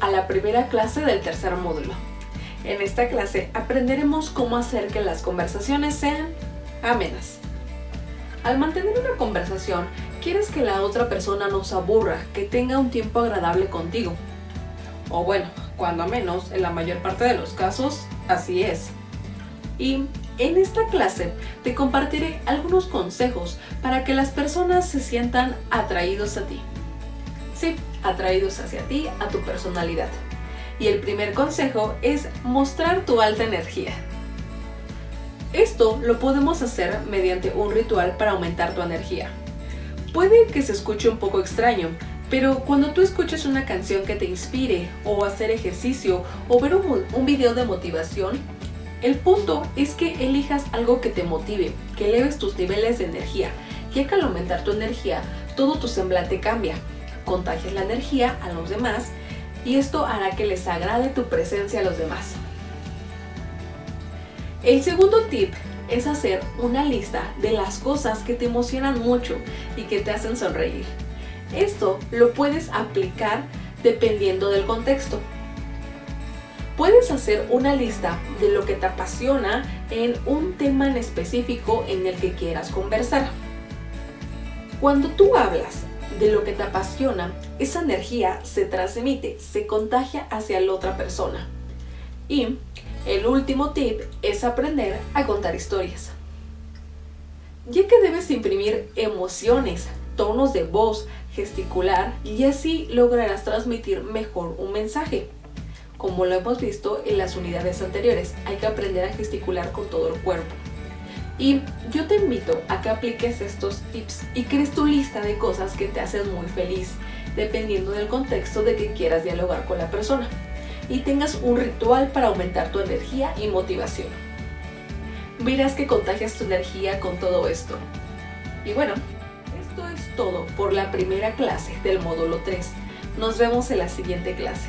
a la primera clase del tercer módulo. En esta clase aprenderemos cómo hacer que las conversaciones sean amenas. Al mantener una conversación, quieres que la otra persona no se aburra, que tenga un tiempo agradable contigo. O bueno, cuando menos, en la mayor parte de los casos, así es. Y en esta clase te compartiré algunos consejos para que las personas se sientan atraídos a ti. Sí, atraídos hacia ti, a tu personalidad. Y el primer consejo es mostrar tu alta energía. Esto lo podemos hacer mediante un ritual para aumentar tu energía. Puede que se escuche un poco extraño, pero cuando tú escuches una canción que te inspire, o hacer ejercicio, o ver un, video de motivación, el punto es que elijas algo que te motive, que eleves tus niveles de energía, ya que al aumentar tu energía, todo tu semblante cambia, contagias la energía a los demás y esto hará que les agrade tu presencia a los demás. El segundo tip es hacer una lista de las cosas que te emocionan mucho y que te hacen sonreír. Esto lo puedes aplicar dependiendo del contexto. Puedes hacer una lista de lo que te apasiona en un tema en específico en el que quieras conversar. Cuando tú hablas de lo que te apasiona, esa energía se transmite, se contagia hacia la otra persona. Y el último tip es aprender a contar historias. Ya que debes imprimir emociones, tonos de voz, gesticular y así lograrás transmitir mejor un mensaje. Como lo hemos visto en las unidades anteriores, hay que aprender a gesticular con todo el cuerpo. Y yo te invito a que apliques estos tips y crees tu lista de cosas que te hacen muy feliz, dependiendo del contexto de que quieras dialogar con la persona. Y tengas un ritual para aumentar tu energía y motivación. Verás que contagias tu energía con todo esto. Y bueno, esto es todo por la primera clase del módulo 3. Nos vemos en la siguiente clase.